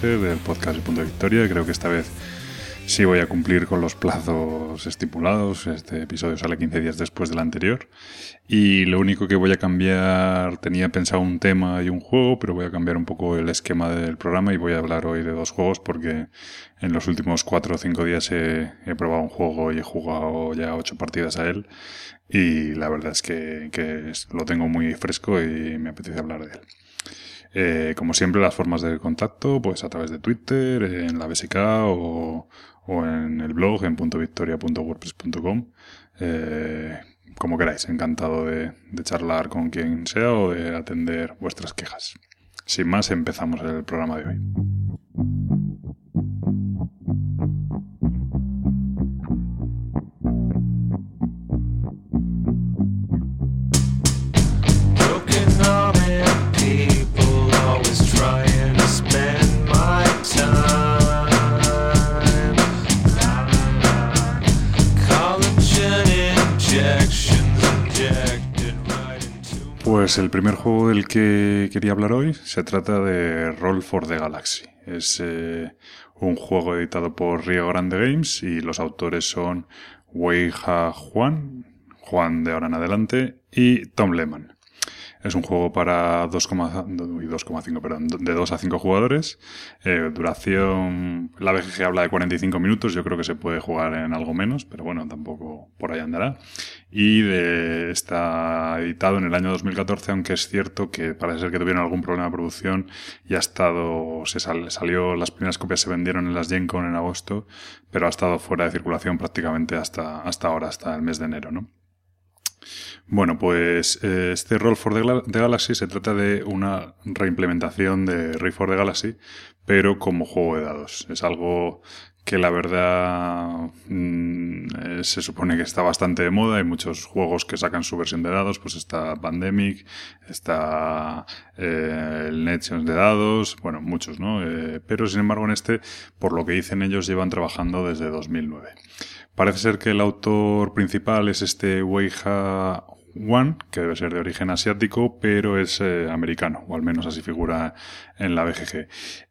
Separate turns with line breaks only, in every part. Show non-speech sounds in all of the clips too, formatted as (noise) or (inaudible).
14 del podcast de Punto de Victoria. Creo que esta vez sí voy a cumplir con los plazos estipulados. Este episodio sale 15 días después del anterior. Y lo único que voy a cambiar, tenía pensado un tema y un juego, pero voy a cambiar un poco el esquema del programa y voy a hablar hoy de dos juegos porque en los últimos 4 o 5 días he, probado un juego y he jugado ya 8 partidas a él. Y la verdad es que, que lo tengo muy fresco y me apetece hablar de él. Eh, como siempre, las formas de contacto, pues a través de Twitter, en la BSK o, en el blog en .victoria.wordpress.com. Eh, como queráis, encantado de charlar con quien sea o de atender vuestras quejas. Sin más, empezamos el programa de hoy. Pues el primer juego del que quería hablar hoy se trata de Roll for the Galaxy. Es eh, un juego editado por Rio Grande Games y los autores son Wei Ha Juan, Juan de ahora en adelante, y Tom Lehman. Es un juego para 2,5, perdón, de 2 a 5 jugadores. Eh, duración, la BGG habla de 45 minutos, yo creo que se puede jugar en algo menos, pero bueno, tampoco por ahí andará. Y de, está editado en el año 2014, aunque es cierto que parece ser que tuvieron algún problema de producción y ha estado, se salió, las primeras copias se vendieron en las Gen Con en agosto, pero ha estado fuera de circulación prácticamente hasta, hasta ahora, hasta el mes de enero, ¿no? Bueno, pues eh, este Roll for the, Galaxy se trata de una reimplementación de Roll for the Galaxy, pero como juego de dados. Es algo que la verdad mm, eh, se supone que está bastante de moda. Hay muchos juegos que sacan su versión de dados, pues está Pandemic, está eh, el Nations de dados, bueno, muchos, ¿no? pero sin embargo en este, por lo que dicen ellos, llevan trabajando desde 2009. Parece ser que el autor principal es este Weija Wan, que debe ser de origen asiático, pero es eh, americano, o al menos así figura en la BGG.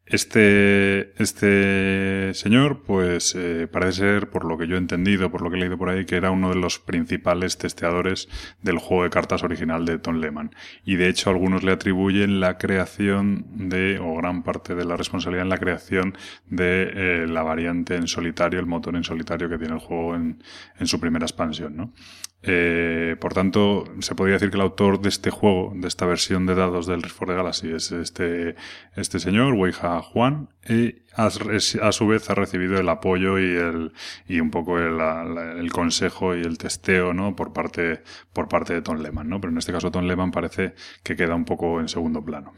Este, este señor, pues eh, parece ser, por lo que yo he entendido, por lo que he leído por ahí, que era uno de los principales testeadores del juego de cartas original de Tom Lehman. Y de hecho algunos le atribuyen la creación de, o gran parte de la responsabilidad en la creación de eh, la variante en solitario, el motor en solitario que tiene el juego en, en su primera expansión, ¿no? Eh, por tanto, se podría decir que el autor de este juego, de esta versión de dados del Rift for the Galaxy, es este, este señor, Weija Juan, y a, su vez ha recibido el apoyo y el, y un poco el, consejo y el testeo, ¿no? Por parte, por parte de Tom Lehman, ¿no? Pero en este caso Tom Lehman parece que queda un poco en segundo plano.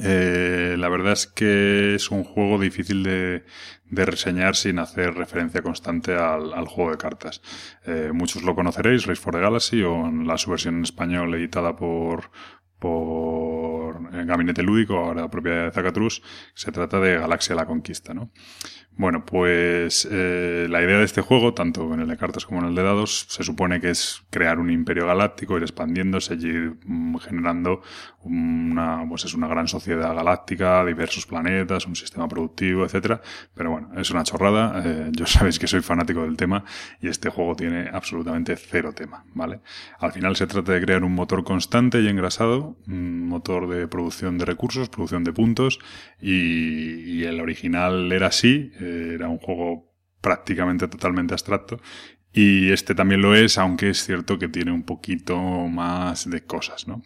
Eh, la verdad es que es un juego difícil de, de reseñar sin hacer referencia constante al, al juego de cartas. Eh, muchos lo conoceréis, Race for the Galaxy, o en la su versión en español editada por, por Gabinete Lúdico, ahora propiedad de Zacatrus, se trata de Galaxia la Conquista, ¿no? Bueno, pues eh, la idea de este juego, tanto en el de cartas como en el de dados, se supone que es crear un imperio galáctico, ir expandiéndose ir mm, generando una, pues es una gran sociedad galáctica, diversos planetas, un sistema productivo, etcétera. Pero bueno, es una chorrada. Eh, yo (laughs) sabéis que soy fanático del tema y este juego tiene absolutamente cero tema, ¿vale? Al final se trata de crear un motor constante y engrasado, un motor de producción de recursos, producción de puntos y el original era así era un juego prácticamente totalmente abstracto. Y este también lo es, aunque es cierto que tiene un poquito más de cosas, ¿no?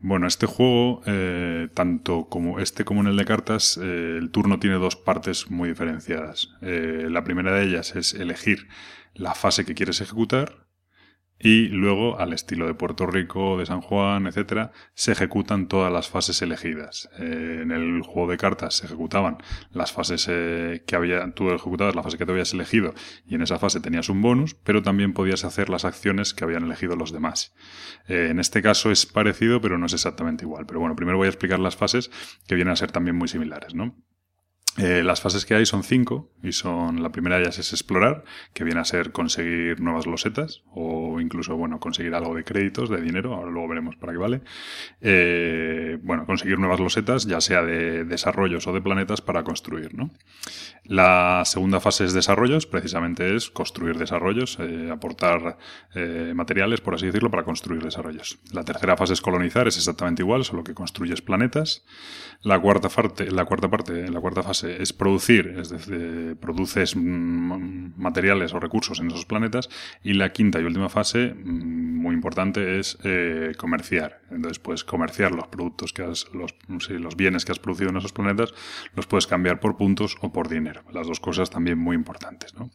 Bueno, este juego, eh, tanto como este como en el de cartas, eh, el turno tiene dos partes muy diferenciadas. Eh, la primera de ellas es elegir la fase que quieres ejecutar y luego, al estilo de Puerto Rico, de San Juan, etcétera, se ejecutan todas las fases elegidas. Eh, en el juego de cartas se ejecutaban las fases eh, que había, tú ejecutabas la fase que te habías elegido y en esa fase tenías un bonus, pero también podías hacer las acciones que habían elegido los demás. Eh, en este caso es parecido, pero no es exactamente igual. Pero bueno, primero voy a explicar las fases que vienen a ser también muy similares, ¿no? Eh, las fases que hay son cinco y son la primera de ellas es explorar, que viene a ser conseguir nuevas losetas o incluso bueno conseguir algo de créditos, de dinero, ahora luego veremos para qué vale. Eh, bueno, conseguir nuevas losetas, ya sea de desarrollos o de planetas para construir. ¿no? La segunda fase es desarrollos, precisamente es construir desarrollos, eh, aportar materiales, por así decirlo, para construir desarrollos. La tercera fase es colonizar, es exactamente igual, solo que construyes planetas. La cuarta parte, la cuarta parte, la cuarta fase es producir, es decir, produces mm, materiales o recursos en esos planetas. Y la quinta y última fase, mm, muy importante, es eh, comerciar. Entonces, puedes comerciar los productos que has, los, los bienes que has producido en esos planetas, los puedes cambiar por puntos o por dinero. Las dos cosas también muy importantes. ¿no?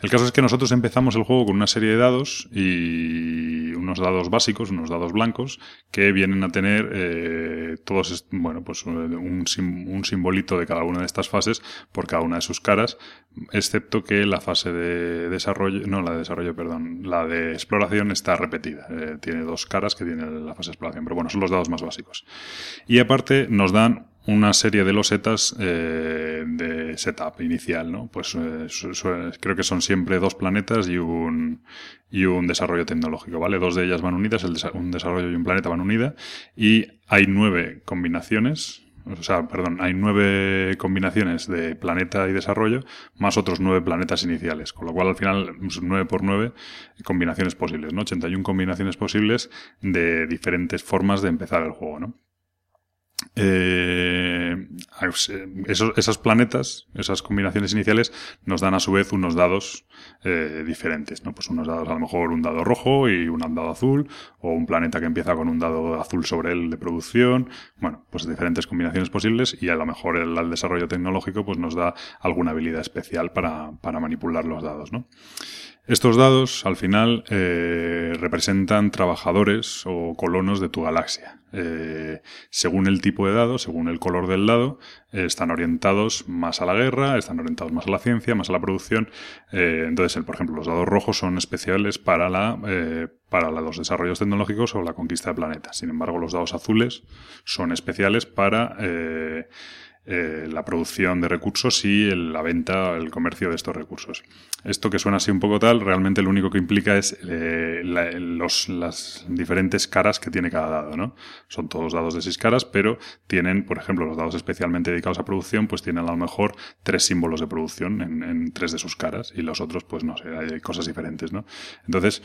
El caso es que nosotros empezamos el juego con una serie de dados y unos dados básicos, unos dados blancos, que vienen a tener eh, todos, bueno, pues un, un simbolito de cada una de estas fases por cada una de sus caras, excepto que la fase de desarrollo, no la de desarrollo, perdón, la de exploración está repetida. Eh, tiene dos caras que tiene la fase de exploración, pero bueno, son los dados más básicos. Y aparte nos dan una serie de losetas eh, de setup inicial, ¿no? Pues eh, creo que son siempre dos planetas y un, y un desarrollo tecnológico, ¿vale? Dos de ellas van unidas, el un desarrollo y un planeta van unidas, y hay nueve combinaciones o sea, perdón, hay nueve combinaciones de planeta y desarrollo, más otros nueve planetas iniciales, con lo cual al final pues, nueve por nueve combinaciones posibles, ¿no? 81 combinaciones posibles de diferentes formas de empezar el juego, ¿no? Eh, esos, esas planetas, esas combinaciones iniciales, nos dan a su vez unos dados eh, diferentes, ¿no? Pues unos dados, a lo mejor un dado rojo y un dado azul, o un planeta que empieza con un dado azul sobre él de producción. Bueno, pues diferentes combinaciones posibles y a lo mejor el, el desarrollo tecnológico pues nos da alguna habilidad especial para, para manipular los dados, ¿no? Estos dados, al final, eh, representan trabajadores o colonos de tu galaxia. Eh, según el tipo de dado, según el color del dado, eh, están orientados más a la guerra, están orientados más a la ciencia, más a la producción. entonces, por ejemplo, los dados rojos son especiales para, la, para los desarrollos tecnológicos o la conquista de planetas. Sin embargo, los dados azules son especiales para eh, la producción de recursos y la venta, el comercio de estos recursos. Esto que suena así un poco tal, realmente lo único que implica es eh, las diferentes caras que tiene cada dado, ¿no? Son todos dados de seis caras, pero tienen, por ejemplo, los dados especialmente dedicados a producción, pues tienen a lo mejor tres símbolos de producción en, en tres de sus caras y los otros, pues no sé, hay cosas diferentes, ¿no? Entonces,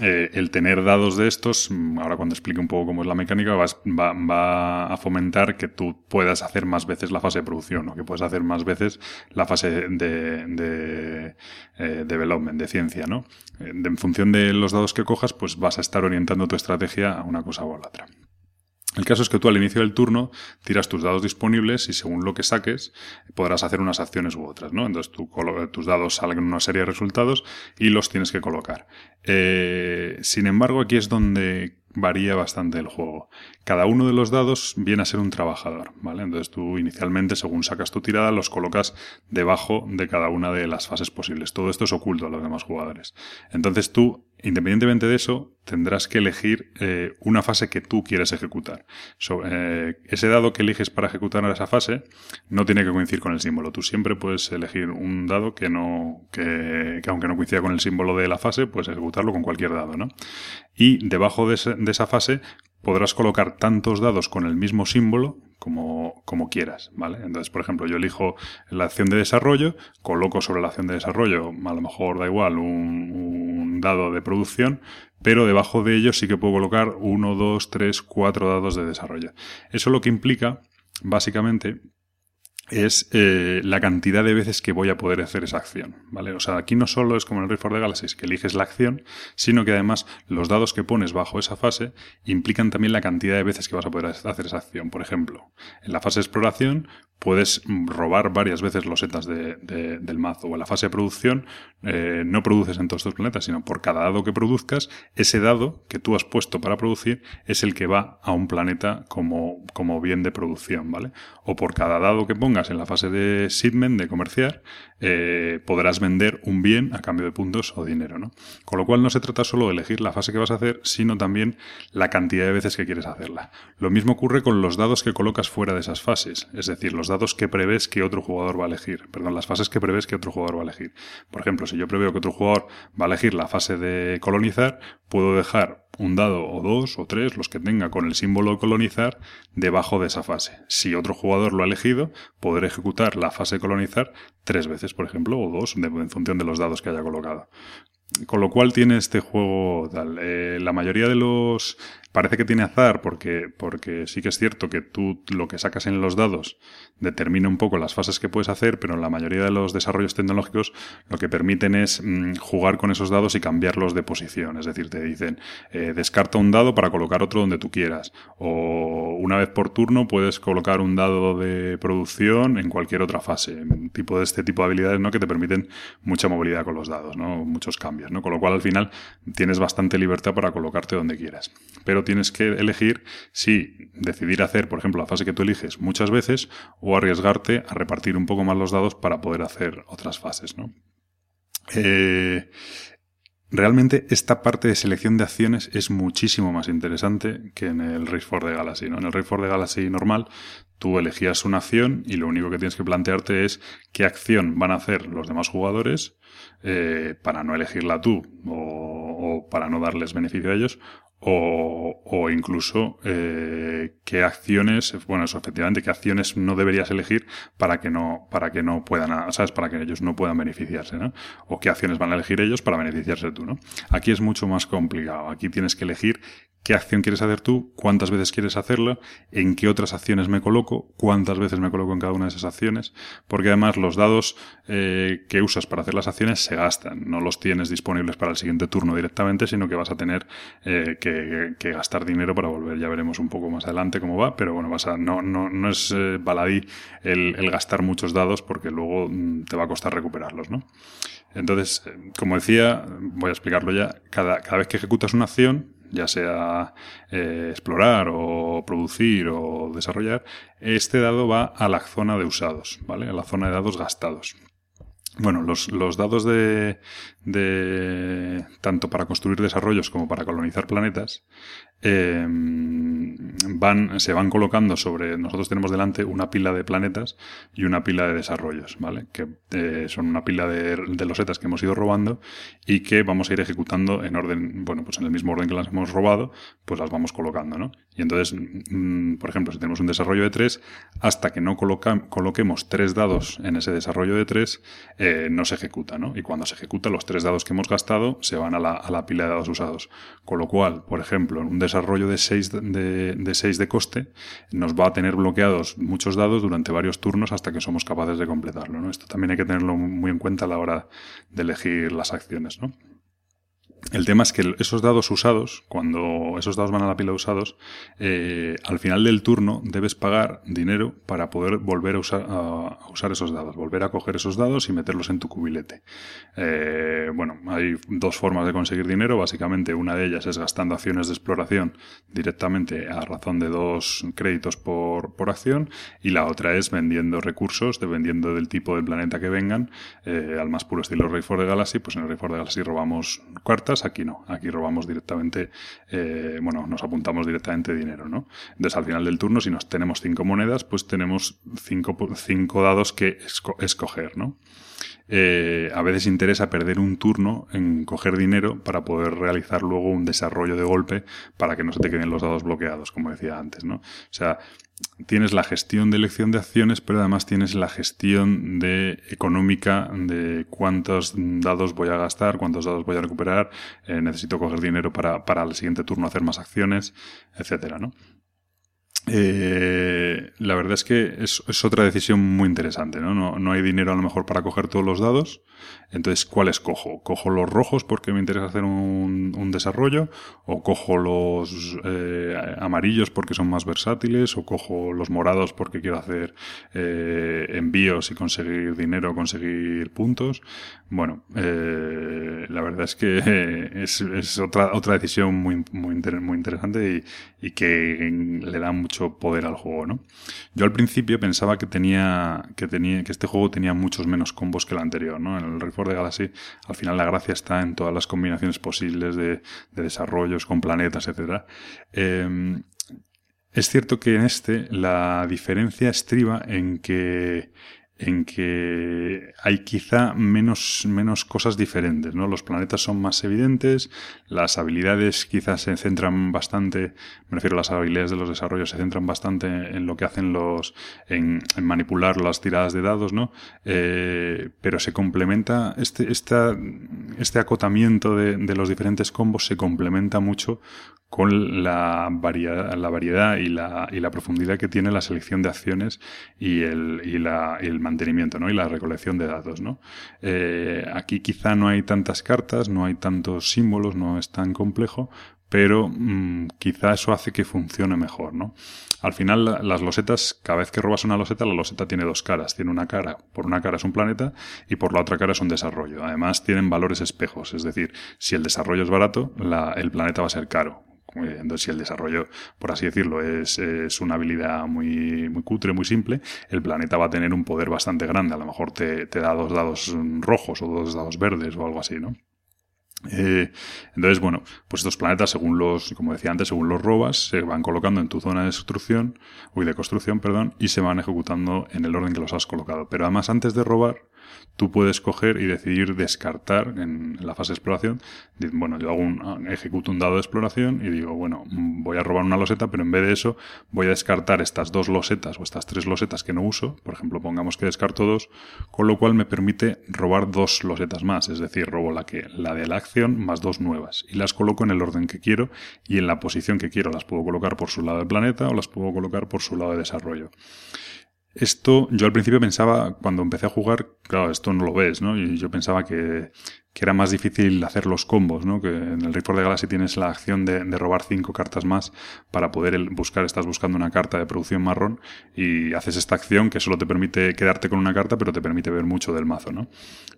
eh, el tener dados de estos, ahora cuando explique un poco cómo es la mecánica, va, a fomentar que tú puedas hacer más veces la fase de producción, o que puedas hacer más veces la fase de, de eh, development, de ciencia, ¿no? Eh, en función de los dados que cojas, pues vas a estar orientando tu estrategia a una cosa u otra. El caso es que tú al inicio del turno tiras tus dados disponibles y según lo que saques podrás hacer unas acciones u otras, ¿no? Entonces tus dados salen una serie de resultados y los tienes que colocar. Eh, sin embargo, aquí es donde varía bastante el juego. Cada uno de los dados viene a ser un trabajador, ¿vale? Entonces tú inicialmente, según sacas tu tirada, los colocas debajo de cada una de las fases posibles. Todo esto es oculto a los demás jugadores. Entonces tú Independientemente de eso, tendrás que elegir eh, una fase que tú quieres ejecutar. Eh, ese dado que eliges para ejecutar esa fase no tiene que coincidir con el símbolo. Tú siempre puedes elegir un dado que no, que, aunque no coincida con el símbolo de la fase, puedes ejecutarlo con cualquier dado, ¿no? Y debajo de, de esa fase podrás colocar tantos dados con el mismo símbolo como, como, quieras, ¿vale? Entonces, por ejemplo, yo elijo la acción de desarrollo, coloco sobre la acción de desarrollo, a lo mejor da igual, un, dado de producción, pero debajo de ello sí que puedo colocar uno, dos, tres, cuatro dados de desarrollo. Eso lo que implica, básicamente, es eh, la cantidad de veces que voy a poder hacer esa acción, ¿vale? O sea, aquí no solo es como en el Rift for the Galaxies que eliges la acción, sino que además los dados que pones bajo esa fase implican también la cantidad de veces que vas a poder hacer esa acción. Por ejemplo, en la fase de exploración puedes robar varias veces los setas de, del mazo. O en la fase de producción eh, no produces en todos estos planetas, sino por cada dado que produzcas, ese dado que tú has puesto para producir es el que va a un planeta como, como bien de producción, ¿vale? O por cada dado que pongas en la fase de shipment, de comerciar, eh, podrás vender un bien a cambio de puntos o dinero, ¿no? Con lo cual no se trata solo de elegir la fase que vas a hacer, sino también la cantidad de veces que quieres hacerla. Lo mismo ocurre con los dados que colocas fuera de esas fases, es decir, los los dados que prevés que otro jugador va a elegir. Perdón, las fases que prevés que otro jugador va a elegir. Por ejemplo, si yo preveo que otro jugador va a elegir la fase de colonizar, puedo dejar un dado o dos o tres, los que tenga con el símbolo colonizar, debajo de esa fase. Si otro jugador lo ha elegido, podré ejecutar la fase colonizar tres veces, por ejemplo, o dos, en función de los dados que haya colocado. Con lo cual tiene este juego tal. Eh, la mayoría de los Parece que tiene azar porque, porque sí que es cierto que tú lo que sacas en los dados determina un poco las fases que puedes hacer, pero en la mayoría de los desarrollos tecnológicos lo que permiten es mm, jugar con esos dados y cambiarlos de posición. Es decir, te dicen, eh, descarta un dado para colocar otro donde tú quieras. O una vez por turno puedes colocar un dado de producción en cualquier otra fase. Tipo de este tipo de habilidades ¿no? que te permiten mucha movilidad con los dados, ¿no? muchos cambios. ¿no? Con lo cual al final tienes bastante libertad para colocarte donde quieras. Pero tienes que elegir si decidir hacer, por ejemplo, la fase que tú eliges muchas veces o arriesgarte a repartir un poco más los dados para poder hacer otras fases, ¿no? Eh, realmente esta parte de selección de acciones es muchísimo más interesante que en el Race for the Galaxy. ¿no? En el Race for the Galaxy normal, tú elegías una acción y lo único que tienes que plantearte es qué acción van a hacer los demás jugadores eh, para no elegirla tú o, o, para no darles beneficio a ellos o, o incluso eh, qué acciones, bueno, eso efectivamente, qué acciones no deberías elegir para que no, para que no puedan, ¿sabes? Para que ellos no puedan beneficiarse, ¿no? O qué acciones van a elegir ellos para beneficiarse tú, ¿no? Aquí es mucho más complicado. Aquí tienes que elegir qué acción quieres hacer tú, cuántas veces quieres hacerla, en qué otras acciones me coloco, cuántas veces me coloco en cada una de esas acciones, porque además los dados eh, que usas para hacer las acciones se gastan, no los tienes disponibles para el siguiente turno directamente, sino que vas a tener eh, que, gastar dinero para volver, ya veremos un poco más adelante cómo va, pero bueno, vas a, no, no, no es eh, baladí el, gastar muchos dados porque luego mm, te va a costar recuperarlos, ¿no? Entonces, como decía, voy a explicarlo ya, cada, cada vez que ejecutas una acción, ya sea eh, explorar o producir o desarrollar, este dado va a la zona de usados, ¿vale? A la zona de dados gastados. Bueno, los, los dados de, de tanto para construir desarrollos como para colonizar planetas eh, van, se van colocando sobre, nosotros tenemos delante una pila de planetas y una pila de desarrollos, ¿vale? Que eh, son una pila de, de, losetas que hemos ido robando y que vamos a ir ejecutando en orden, bueno, pues en el mismo orden que las hemos robado, pues las vamos colocando, ¿no? Y entonces, mm, por ejemplo, si tenemos un desarrollo de tres, hasta que no coloca, coloquemos tres dados en ese desarrollo de tres, eh, no se ejecuta, ¿no? Y cuando se ejecuta, los tres dados que hemos gastado se van a la, a la pila de dados usados. Con lo cual, por ejemplo, en un desarrollo de 6 de, de, 6 de coste, nos va a tener bloqueados muchos dados durante varios turnos hasta que somos capaces de completarlo. Esto también hay que tenerlo muy en cuenta a la hora de elegir las acciones. ¿no? El tema es que esos dados usados, cuando esos dados van a la pila usados, eh, al final del turno debes pagar dinero para poder volver a usar, esos dados, volver a coger esos dados y meterlos en tu cubilete. Eh, bueno, hay dos formas de conseguir dinero, básicamente una de ellas es gastando acciones de exploración directamente a razón de dos créditos por, por acción y la otra es vendiendo recursos, dependiendo del tipo del planeta que vengan, eh, al más puro estilo Rey for the Galaxy, pues en el Rey for the Galaxy robamos aquí no, aquí robamos directamente, eh, bueno, nos apuntamos directamente dinero, ¿no? Entonces al final del turno, si nos tenemos cinco monedas, pues tenemos cinco, cinco dados que escoger, ¿no? Eh, a veces interesa perder un turno en coger dinero para poder realizar luego un desarrollo de golpe para que no se te queden los dados bloqueados, como decía antes, ¿no? O sea, tienes la gestión de elección de acciones, pero además tienes la gestión de económica de cuántos dados voy a gastar, cuántos dados voy a recuperar, eh, necesito coger dinero para, para el siguiente turno hacer más acciones, etcétera, ¿no? Eh, la verdad es que es, otra decisión muy interesante, ¿no? ¿no? ¿no? hay dinero a lo mejor para coger todos los dados. Entonces, ¿cuáles cojo? ¿Cojo los rojos porque me interesa hacer un, un desarrollo? ¿O cojo los eh, amarillos porque son más versátiles? ¿O cojo los morados porque quiero hacer eh, envíos y conseguir dinero, conseguir puntos? Bueno, eh, la verdad es que (laughs) es, otra, otra decisión muy, muy, muy interesante y, y que le da mucho poder al juego, ¿no? Yo al principio pensaba que tenía, que tenía, que este juego tenía muchos menos combos que el anterior, ¿no? En el Reforce de Galaxy, al final la gracia está en todas las combinaciones posibles de, de desarrollos con planetas, etcétera. Eh, Es cierto que en este la diferencia estriba en que en que hay quizá menos, menos cosas diferentes, ¿no? Los planetas son más evidentes, las habilidades quizás se centran bastante, me refiero a las habilidades de los desarrollos, se centran bastante en lo que hacen los, en, manipular las tiradas de dados, ¿no? Eh, pero se complementa, este, esta, este acotamiento de, de los diferentes combos se complementa mucho con la variedad, la variedad y, la, y la profundidad que tiene la selección de acciones y el, y la, mantenimiento ¿no? y la recolección de datos. ¿no? Eh, aquí quizá no hay tantas cartas, no hay tantos símbolos, no es tan complejo, pero mm, quizá eso hace que funcione mejor, ¿no? Al final, las losetas, cada vez que robas una loseta, la loseta tiene dos caras. Tiene una cara, por una cara es un planeta y por la otra cara es un desarrollo. Además, tienen valores espejos, es decir, si el desarrollo es barato, el planeta va a ser caro. Entonces, si el desarrollo, por así decirlo, es, una habilidad muy, muy cutre, muy simple, el planeta va a tener un poder bastante grande. A lo mejor te, te da dos dados rojos o dos dados verdes o algo así, ¿no? Eh, entonces, bueno, pues estos planetas, según los, como decía antes, según los robas, se van colocando en tu zona de destrucción, uy, de construcción, perdón, y se van ejecutando en el orden que los has colocado. Pero además, antes de robar, tú puedes coger y decidir descartar en la fase de exploración. Bueno, yo hago un, ejecuto un dado de exploración y digo, bueno, voy a robar una loseta, pero en vez de eso voy a descartar estas dos losetas o estas tres losetas que no uso. Por ejemplo, pongamos que descarto dos, con lo cual me permite robar dos losetas más. Es decir, robo la que, la de la acción más dos nuevas y las coloco en el orden que quiero y en la posición que quiero. Las puedo colocar por su lado del planeta o las puedo colocar por su lado de desarrollo. Esto, yo al principio pensaba, cuando empecé a jugar, claro, esto no lo ves, ¿no? Y yo pensaba que, que era más difícil hacer los combos, ¿no? Que en el Record de Galaxy tienes la acción de, de, robar cinco cartas más para poder buscar, estás buscando una carta de producción marrón y haces esta acción que solo te permite quedarte con una carta, pero te permite ver mucho del mazo, ¿no?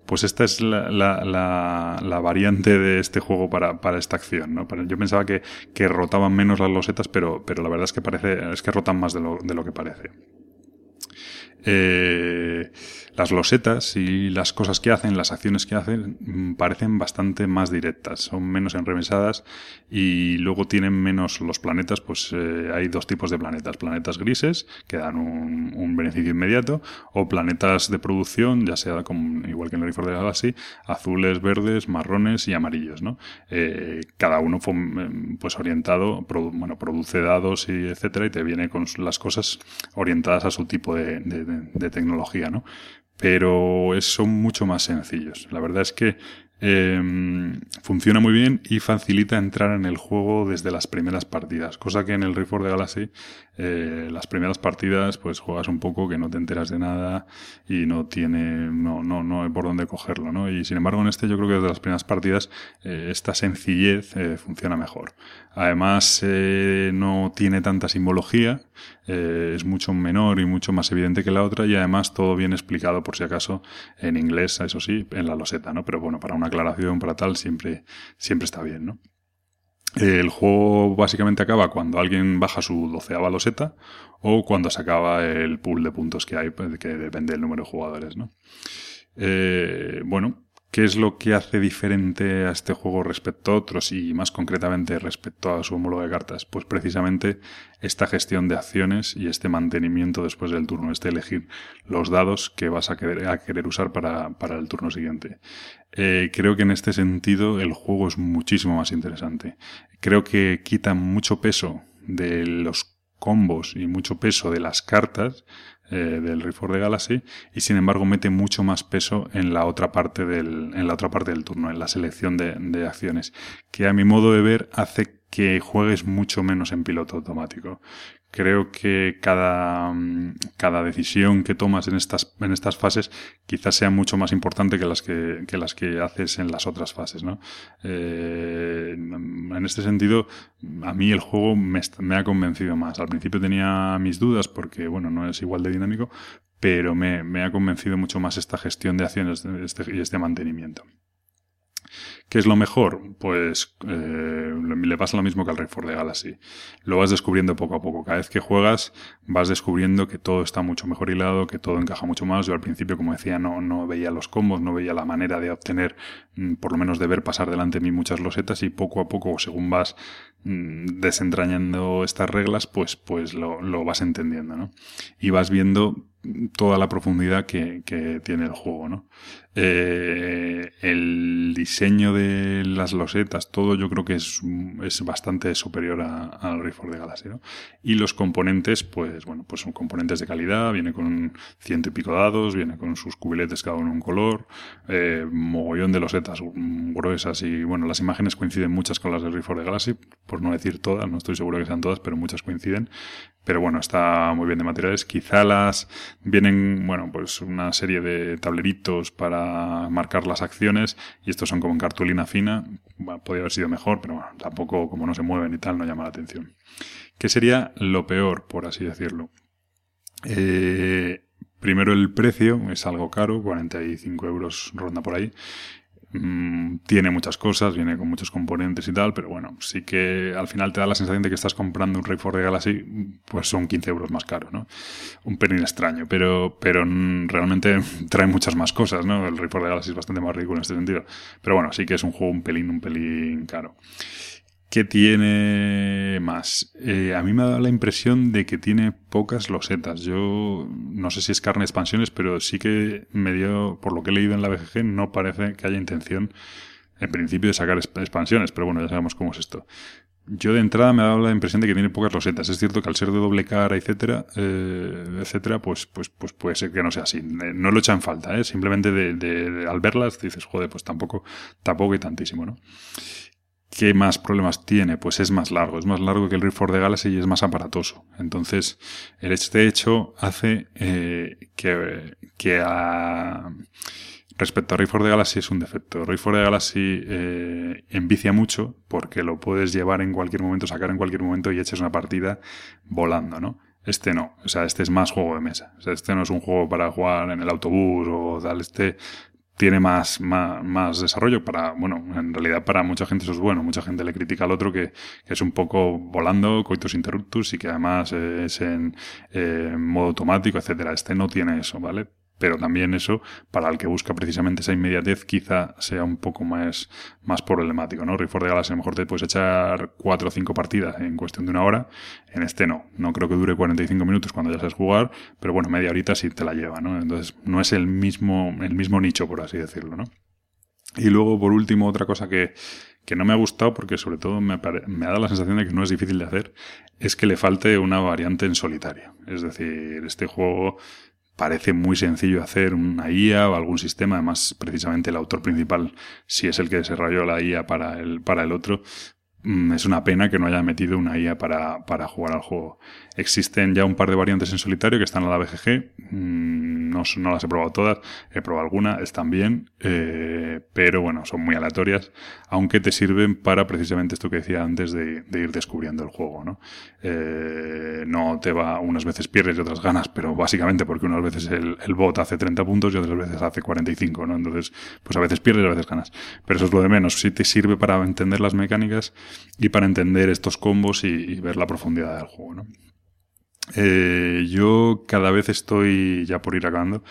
Pues esta es la, la, la, la variante de este juego para, para esta acción, ¿no? Yo pensaba que, que rotaban menos las losetas, pero, pero la verdad es que parece, es que rotan más de lo, de lo que parece. Eh, las losetas y las cosas que hacen, las acciones que hacen, mm, parecen bastante más directas, son menos enrevesadas y luego tienen menos los planetas, pues eh, hay dos tipos de planetas, planetas grises que dan un, beneficio inmediato o planetas de producción, ya sea como, igual que en el Record de la Galaxy, azules, verdes, marrones y amarillos, ¿no? Eh, cada uno mm, pues orientado, bueno, produce dados y etcétera y te viene con las cosas orientadas a su tipo de tecnología, ¿no? Pero son mucho más sencillos. La verdad es que eh, funciona muy bien y facilita entrar en el juego desde las primeras partidas, cosa que en el Reform de Galaxy eh, las primeras partidas pues juegas un poco que no te enteras de nada y no tiene no no no hay por dónde cogerlo, ¿no? Y sin embargo en este yo creo que desde las primeras partidas eh, esta sencillez eh, funciona mejor. Además no tiene tanta simbología, es mucho menor y mucho más evidente que la otra y además todo bien explicado por si acaso en inglés, eso sí, en la loseta, ¿no? Pero bueno, para una aclaración, para tal, siempre, siempre está bien, ¿no? El juego básicamente acaba cuando alguien baja su doceava loseta o cuando se acaba el pool de puntos que hay, pues, que depende del número de jugadores, ¿no? Eh, bueno, ¿Qué es lo que hace diferente a este juego respecto a otros y más concretamente respecto a su homólogo de cartas? Pues precisamente esta gestión de acciones y este mantenimiento después del turno, este elegir los dados que vas a querer, usar para, para, el turno siguiente. Eh, creo que en este sentido el juego es muchísimo más interesante. Creo que quita mucho peso de los combos y mucho peso de las cartas eh, del Reform de Galaxy y sin embargo mete mucho más peso en la otra parte del, en la otra parte del turno, en la selección de, de acciones, que a mi modo de ver hace que juegues mucho menos en piloto automático. Creo que cada, mm, cada decisión que tomas en estas, en estas fases quizás sea mucho más importante que las que, que las que haces en las otras fases, ¿no? Eh, en este sentido, a mí el juego me, ha convencido más. Al principio tenía mis dudas porque, bueno, no es igual de dinámico, pero me, me ha convencido mucho más esta gestión de acciones este, y este mantenimiento. ¿Qué es lo mejor? Pues eh, le pasa lo mismo que al for the Galaxy. Lo vas descubriendo poco a poco. Cada vez que juegas vas descubriendo que todo está mucho mejor hilado, que todo encaja mucho más. Yo al principio, como decía, no, no veía los combos, no veía la manera de obtener, mm, por lo menos de ver pasar delante de mí muchas losetas y poco a poco, según vas mm, desentrañando estas reglas, pues, pues lo, lo vas entendiendo, ¿no? Y vas viendo toda la profundidad que, que tiene el juego, ¿no? Eh, el diseño de las losetas, todo yo creo que es, es bastante superior al of the Galaxy. Y los componentes, pues bueno, pues son componentes de calidad, viene con ciento y pico dados, viene con sus cubiletes cada uno un color, eh, mogollón de losetas gruesas y bueno, las imágenes coinciden muchas con las de Rift of the Galaxy, por no decir todas, no estoy seguro que sean todas, pero muchas coinciden pero bueno, está muy bien de materiales. Quizá las vienen, bueno, pues una serie de tableritos para marcar las acciones y estos son como en cartulina fina. Podría haber sido mejor, pero bueno, tampoco como no se mueven y tal, no llama la atención. ¿Qué sería lo peor, por así decirlo? Eh, primero el precio, es algo caro, 45 euros ronda por ahí. Mm, tiene muchas cosas, viene con muchos componentes y tal, pero bueno, sí que al final te da la sensación de que estás comprando un Ray for the Galaxy, pues son 15 euros más caro, ¿no? Un pelín extraño, pero, pero realmente (laughs) trae muchas más cosas, ¿no? El Ray for the Galaxy es bastante más rico en este sentido. Pero bueno, sí que es un juego un pelín, un pelín caro. ¿Qué tiene más? Eh, a mí me ha dado la impresión de que tiene pocas losetas. Yo no sé si es carne de expansiones, pero sí que me dio, por lo que he leído en la BGG, no parece que haya intención, en principio, de sacar expansiones, pero bueno, ya sabemos cómo es esto. Yo de entrada me ha dado la impresión de que tiene pocas losetas. Es cierto que al ser de doble cara, etcétera, eh, etcétera, pues, pues, pues puede ser que no sea así. Eh, no lo echan falta, ¿eh? Simplemente de, de, al verlas dices, joder, pues tampoco, tampoco hay tantísimo, ¿no? ¿Qué más problemas tiene? Pues es más largo, es más largo que el Rift for the Galaxy y es más aparatoso. Entonces, este hecho hace eh, que, a, respecto a Rift for the Galaxy es un defecto. Rift for the Galaxy eh, envicia mucho porque lo puedes llevar en cualquier momento, sacar en cualquier momento y echas una partida volando, ¿no? Este no, o sea, este es más juego de mesa. O sea, este no es un juego para jugar en el autobús o tal. Este tiene más, más, más, desarrollo para, bueno, en realidad para mucha gente eso es bueno, mucha gente le critica al otro que, es un poco volando, coitus interruptus y que además es en eh, modo automático, etcétera. Este no tiene eso, ¿vale? Pero también eso, para el que busca precisamente esa inmediatez, quizá sea un poco más, más problemático, ¿no? Rift for the Galaxy a lo mejor te puedes echar cuatro o cinco partidas en cuestión de una hora, en este no. No creo que dure 45 minutos cuando ya sabes jugar, pero bueno, media horita sí te la lleva, ¿no? Entonces, no es el mismo, el mismo nicho, por así decirlo, ¿no? Y luego, por último, otra cosa que, que no me ha gustado, porque sobre todo me, me, ha dado la sensación de que no es difícil de hacer, es que le falte una variante en solitario. Es decir, este juego parece muy sencillo hacer una IA o algún sistema. Además, precisamente el autor principal, si es el que desarrolló la IA para el, para el otro, mm, es una pena que no haya metido una IA para, para jugar al juego. Existen ya un par de variantes en solitario que están a la BGG. No, las he probado todas, he probado alguna, están bien, eh, pero bueno, son muy aleatorias, aunque te sirven para precisamente esto que decía antes de, ir descubriendo el juego. ¿no? Eh, no te va, unas veces pierdes y otras ganas, pero básicamente porque unas veces el, el, bot hace 30 puntos y otras veces hace 45, ¿no? Entonces, pues a veces pierdes y a veces ganas. Pero eso es lo de menos. Sí te sirve para entender las mecánicas y para entender estos combos y, y ver la profundidad del juego, ¿no? Eh, yo cada vez estoy, ya por ir acabando,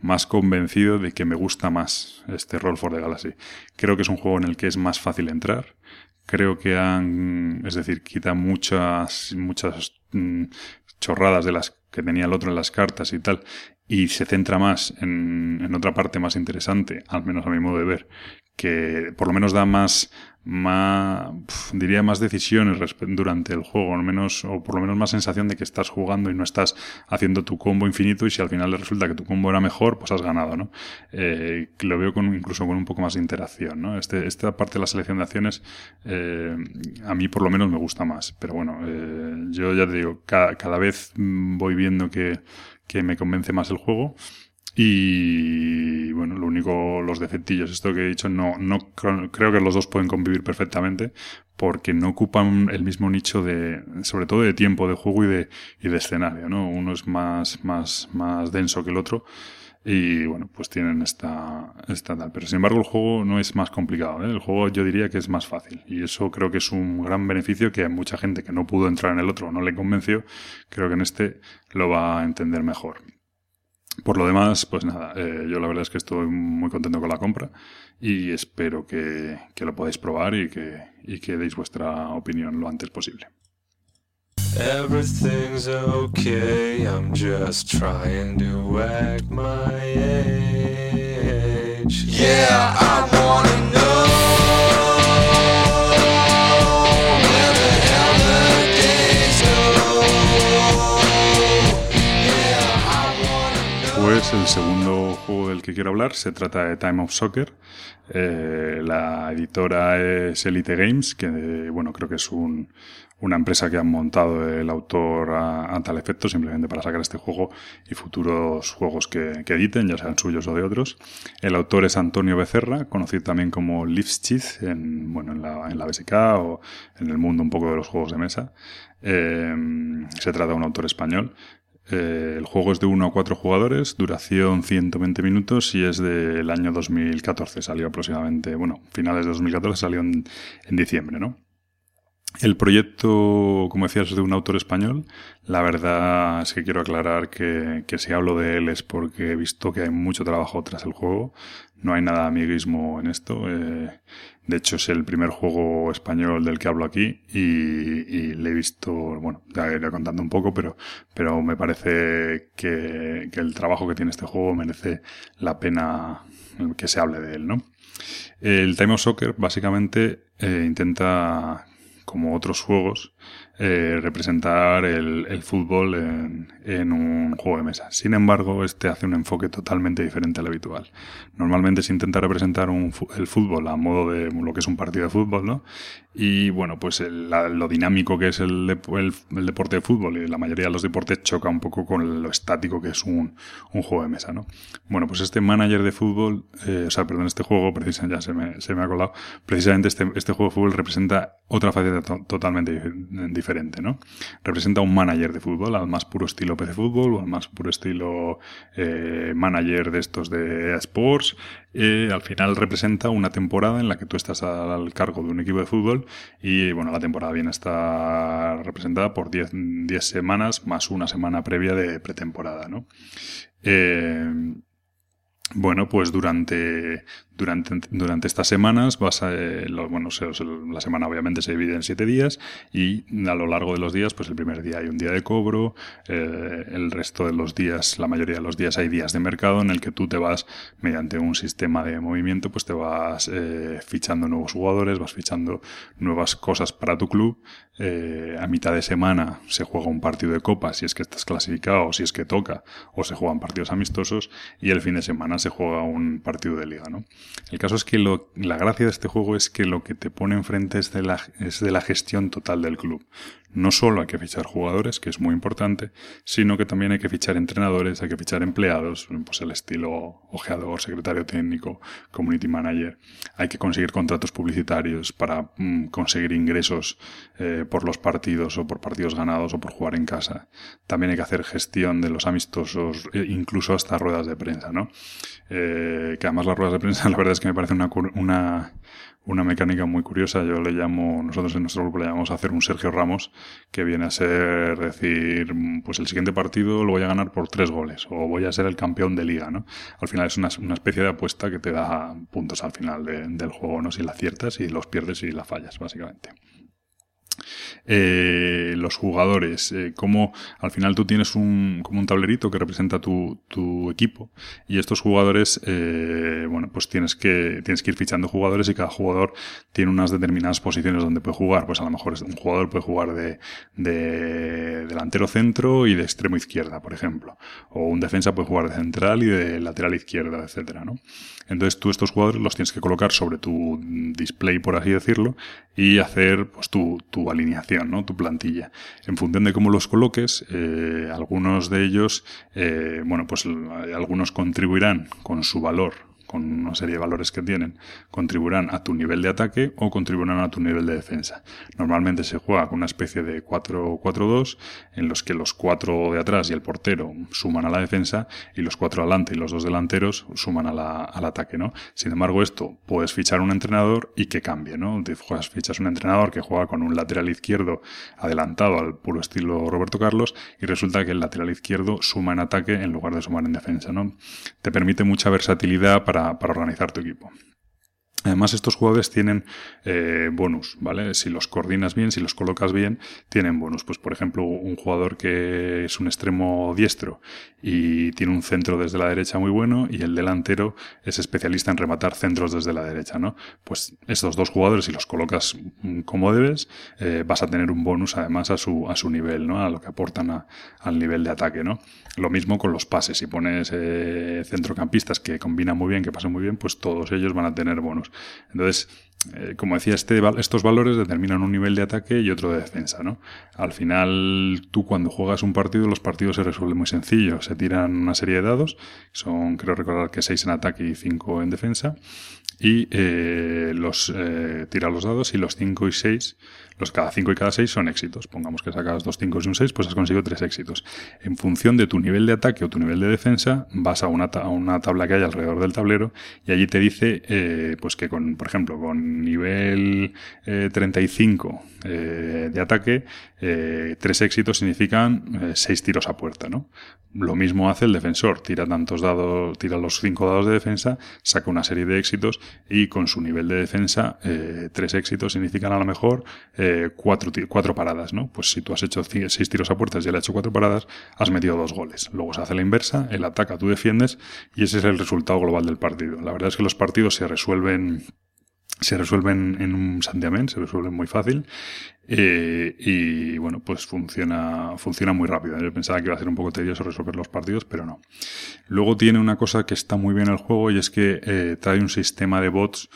más convencido de que me gusta más este Roll for the Galaxy. Creo que es un juego en el que es más fácil entrar. Creo que han, es decir, quita muchas, muchas mm, chorradas de las que tenía el otro en las cartas y tal, y se centra más en, en otra parte más interesante, al menos a mi modo de ver, que por lo menos da más, más diría más decisiones durante el juego, al menos, o por lo menos más sensación de que estás jugando y no estás haciendo tu combo infinito y si al final resulta que tu combo era mejor, pues has ganado, ¿no? Eh, lo veo con, incluso con un poco más de interacción, ¿no? Este, esta parte de la selección de acciones eh, a mí por lo menos me gusta más, pero bueno, eh, yo ya te digo, cada, cada vez voy viendo que, que me convence más el juego. Y bueno, lo único, los defectillos, esto que he dicho, no, no creo que los dos pueden convivir perfectamente porque no ocupan el mismo nicho de, sobre todo de tiempo de juego y de, y de escenario, ¿no? Uno es más, más, más denso que el otro. y bueno, pues tienen esta, esta tal. Pero sin embargo el juego no es más complicado, ¿eh? el juego yo diría que es más fácil y eso creo que es un gran beneficio que a mucha gente que no pudo entrar en el otro o no le convenció, creo que en este lo va a entender mejor. Por lo demás, pues nada, eh, yo la verdad es que estoy muy contento con la compra y espero que, que lo podáis probar y que, y que deis vuestra opinión lo antes posible. Everything's okay, I'm just trying to act my age. Know. Pues el segundo juego del que quiero hablar se trata de Time of Soccer. Eh, la editora es Elite Games, que bueno, creo que es un, una empresa que han montado el autor a, tal efecto, simplemente para sacar este juego y futuros juegos que, editen, ya sean suyos o de otros. El autor es Antonio Becerra, conocido también como Lifschitz en, bueno, en, la, en BSK o en el mundo un poco de los juegos de mesa. Eh, se trata de un autor español. Eh, el juego es de 1 a 4 jugadores, duración 120 minutos y es del año 2014. Salió aproximadamente, bueno, finales de 2014, salió en, en diciembre, ¿no? El proyecto, como decías, es de un autor español. La verdad es que quiero aclarar que, si hablo de él es porque he visto que hay mucho trabajo tras el juego. No hay nada amiguismo en esto. Eh, de hecho, es el primer juego español del que hablo aquí y, le he visto, bueno, ya iré contando un poco, pero, pero me parece que, el trabajo que tiene este juego merece la pena que se hable de él, ¿no? El Time of Soccer básicamente eh, intenta como otros juegos, eh, representar el, fútbol en, un juego de mesa. Sin embargo, este hace un enfoque totalmente diferente al habitual. Normalmente se intenta representar un, el fútbol a modo de lo que es un partido de fútbol, ¿no? Y bueno, pues el, lo dinámico que es el, el, deporte de fútbol y la mayoría de los deportes choca un poco con lo estático que es un, un juego de mesa, ¿no? Bueno, pues este manager de fútbol, eh, o sea, perdón, este juego, precisamente ya se me, se me ha colado, precisamente este, este juego de fútbol representa otra faceta totalmente diferente, ¿no? Representa un manager de fútbol al más puro estilo PC Fútbol o al más puro estilo eh, manager de estos de Sports. Eh, al final representa una temporada en la que tú estás al cargo de un equipo de fútbol y, bueno, la temporada viene a estar representada por 10 semanas más una semana previa de pretemporada, ¿no? Eh, bueno, pues durante, durante, durante estas semanas vas a, eh, bueno, la semana obviamente se divide en siete días y a lo largo de los días, pues el primer día hay un día de cobro, eh, el resto de los días, la mayoría de los días hay días de mercado en el que tú te vas, mediante un sistema de movimiento, pues te vas eh, fichando nuevos jugadores, vas fichando nuevas cosas para tu club. a mitad de semana se juega un partido de copa si es que estás clasificado o si es que toca, o se juegan partidos amistosos y el fin de semana se juega un partido de liga, ¿no? El caso es que la gracia de este juego es que lo que te pone enfrente es de la gestión total del club. No solo hay que fichar jugadores, que es muy importante, sino que también hay que fichar entrenadores, hay que fichar empleados, pues el estilo ojeador, secretario técnico, community manager. Hay que conseguir contratos publicitarios para mm, conseguir ingresos eh, por los partidos o por partidos ganados o por jugar en casa. También hay que hacer gestión de los amistosos, e incluso hasta ruedas de prensa, ¿no? Eh, que además las ruedas de prensa (laughs) la verdad es que me parece una, una una mecánica muy curiosa. Yo le llamo, nosotros en nuestro grupo le llamamos hacer un Sergio Ramos, que viene a ser decir, pues el siguiente partido lo voy a ganar por tres goles, o voy a ser el campeón de liga, ¿no? Al final es una, una especie de apuesta que te da puntos al final del juego, ¿no? Si la aciertas y los pierdes y la fallas, básicamente eh, los jugadores, eh, como al final tú tienes un, como un tablerito que representa tu, equipo y estos jugadores, eh, bueno, pues tienes que, tienes que ir fichando jugadores y cada jugador tiene unas determinadas posiciones donde puede jugar. Pues a lo mejor un jugador puede jugar de, de delantero centro y de extremo izquierda, por ejemplo. O un defensa puede jugar de central y de lateral izquierda, etcétera, ¿no? Entonces tú estos jugadores los tienes que colocar sobre tu display, por así decirlo, y hacer pues tu, tu alineación, ¿no? Tu plantilla. En función de cómo los coloques, eh, algunos de ellos, eh, bueno, pues algunos contribuirán con su valor con una serie de valores que tienen, contribuirán a tu nivel de ataque o contribuirán a tu nivel de defensa. Normalmente se juega con una especie de 4-4-2 en los que los cuatro de atrás y el portero suman a la defensa y los cuatro adelante y los dos delanteros suman a la, al ataque, ¿no? Sin embargo, esto puedes fichar un entrenador y que cambie, ¿no? Te fichas un entrenador que juega con un lateral izquierdo adelantado al puro estilo Roberto Carlos y resulta que el lateral izquierdo suma en ataque en lugar de sumar en defensa, ¿no? Te permite mucha versatilidad para, para organizar tu equipo. Además, estos jugadores tienen eh, bonus, ¿vale? Si los coordinas bien, si los colocas bien, tienen bonus. Pues, por ejemplo, un jugador que es un extremo diestro y tiene un centro desde la derecha muy bueno y el delantero es especialista en rematar centros desde la derecha, ¿no? Pues estos dos jugadores, si los colocas como debes, eh, vas a tener un bonus además a su, a su nivel, ¿no? A lo que aportan al nivel de ataque, ¿no? Lo mismo con los pases. Si pones eh, centrocampistas que combinan muy bien, que pasan muy bien, pues todos ellos van a tener bonus. Entonces, eh, como decía, este, estos valores determinan un nivel de ataque y otro de defensa, ¿no? Al final, tú cuando juegas un partido, los partidos se resuelven muy sencillo. Se tiran una serie de dados, son, creo recordar que 6 en ataque y 5 en defensa, y eh, los eh, tira los dados y los 5 y 6 los cada 5 y cada 6 son éxitos. Pongamos que sacas dos 5 y un 6, pues has conseguido tres éxitos. En función de tu nivel de ataque o tu nivel de defensa, vas a una, a una tabla que hay alrededor del tablero y allí te dice, eh, pues que con, por ejemplo, con nivel eh, 35 eh, de ataque, eh, tres éxitos significan eh, seis tiros a puerta, ¿no? Lo mismo hace el defensor, tira tantos dados, tira los cinco dados de defensa, saca una serie de éxitos y con su nivel de defensa, eh, tres éxitos significan a lo mejor eh, cuatro, cuatro paradas, ¿no? Pues si tú has hecho seis tiros a puertas y él ha hecho cuatro paradas, has metido dos goles. Luego se hace la inversa, él ataca, tú defiendes y ese es el resultado global del partido. La verdad es que los partidos se resuelven se resuelven en un santiamén, se resuelven muy fácil eh, y bueno, pues funciona, funciona muy rápido. Yo pensaba que iba a ser un poco tedioso resolver los partidos, pero no. Luego tiene una cosa que está muy bien el juego y es que eh, trae un sistema de bots